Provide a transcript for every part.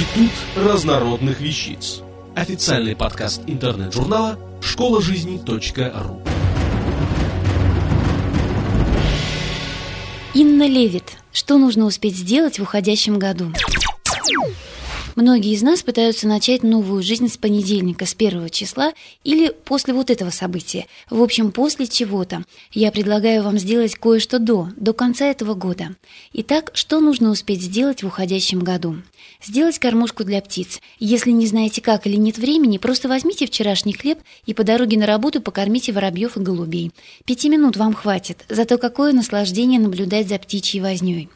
Институт разнородных вещиц. Официальный подкаст интернет-журнала школа жизни.ру. Инна Левит. Что нужно успеть сделать в уходящем году? Многие из нас пытаются начать новую жизнь с понедельника, с первого числа или после вот этого события. В общем, после чего-то. Я предлагаю вам сделать кое-что до, до конца этого года. Итак, что нужно успеть сделать в уходящем году? Сделать кормушку для птиц. Если не знаете как или нет времени, просто возьмите вчерашний хлеб и по дороге на работу покормите воробьев и голубей. Пяти минут вам хватит, зато какое наслаждение наблюдать за птичьей вознёй.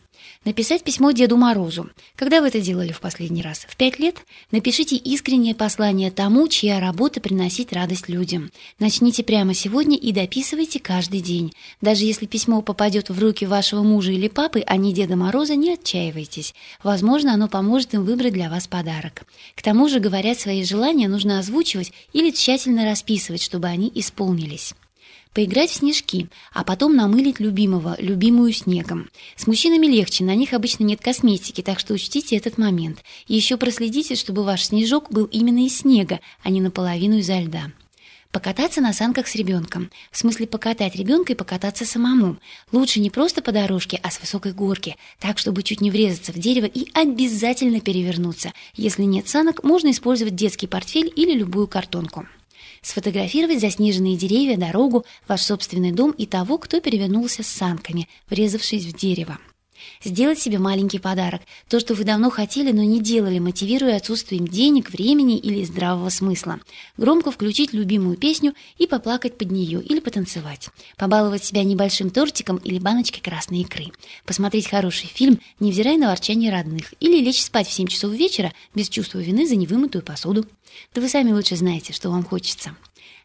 Написать письмо Деду Морозу. Когда вы это делали в последний раз? В пять лет? Напишите искреннее послание тому, чья работа приносит радость людям. Начните прямо сегодня и дописывайте каждый день. Даже если письмо попадет в руки вашего мужа или папы, а не Деда Мороза, не отчаивайтесь. Возможно, оно поможет им выбрать для вас подарок. К тому же, говорят, свои желания нужно озвучивать или тщательно расписывать, чтобы они исполнились поиграть в снежки, а потом намылить любимого, любимую снегом. С мужчинами легче, на них обычно нет косметики, так что учтите этот момент. И еще проследите, чтобы ваш снежок был именно из снега, а не наполовину изо льда. Покататься на санках с ребенком. В смысле покатать ребенка и покататься самому. Лучше не просто по дорожке, а с высокой горки, так, чтобы чуть не врезаться в дерево и обязательно перевернуться. Если нет санок, можно использовать детский портфель или любую картонку сфотографировать заснеженные деревья, дорогу, ваш собственный дом и того, кто перевернулся с санками, врезавшись в дерево. Сделать себе маленький подарок, то, что вы давно хотели, но не делали, мотивируя отсутствием денег, времени или здравого смысла. Громко включить любимую песню и поплакать под нее или потанцевать. Побаловать себя небольшим тортиком или баночкой красной икры. Посмотреть хороший фильм, невзирая на ворчание родных. Или лечь спать в 7 часов вечера без чувства вины за невымытую посуду. Да вы сами лучше знаете, что вам хочется.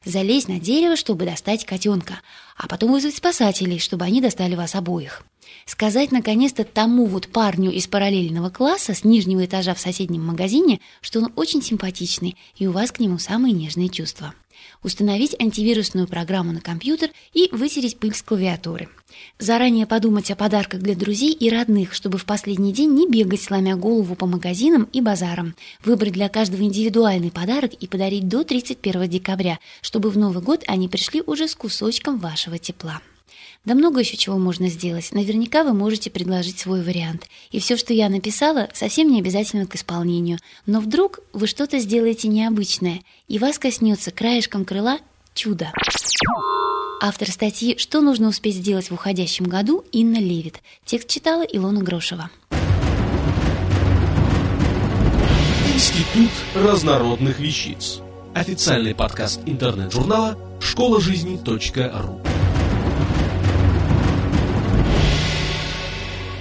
Залезть на дерево, чтобы достать котенка, а потом вызвать спасателей, чтобы они достали вас обоих. Сказать наконец-то тому вот парню из параллельного класса с нижнего этажа в соседнем магазине, что он очень симпатичный, и у вас к нему самые нежные чувства. Установить антивирусную программу на компьютер и вытереть пыль с клавиатуры. Заранее подумать о подарках для друзей и родных, чтобы в последний день не бегать, сломя голову по магазинам и базарам. Выбрать для каждого индивидуальный подарок и подарить до 31 декабря, чтобы в Новый год они пришли уже с кусочком вашего тепла. Да много еще чего можно сделать. Наверняка вы можете предложить свой вариант. И все, что я написала, совсем не обязательно к исполнению. Но вдруг вы что-то сделаете необычное, и вас коснется краешком крыла чудо. Автор статьи «Что нужно успеть сделать в уходящем году» Инна Левит. Текст читала Илона Грошева. Институт разнородных вещиц. Официальный подкаст интернет-журнала школа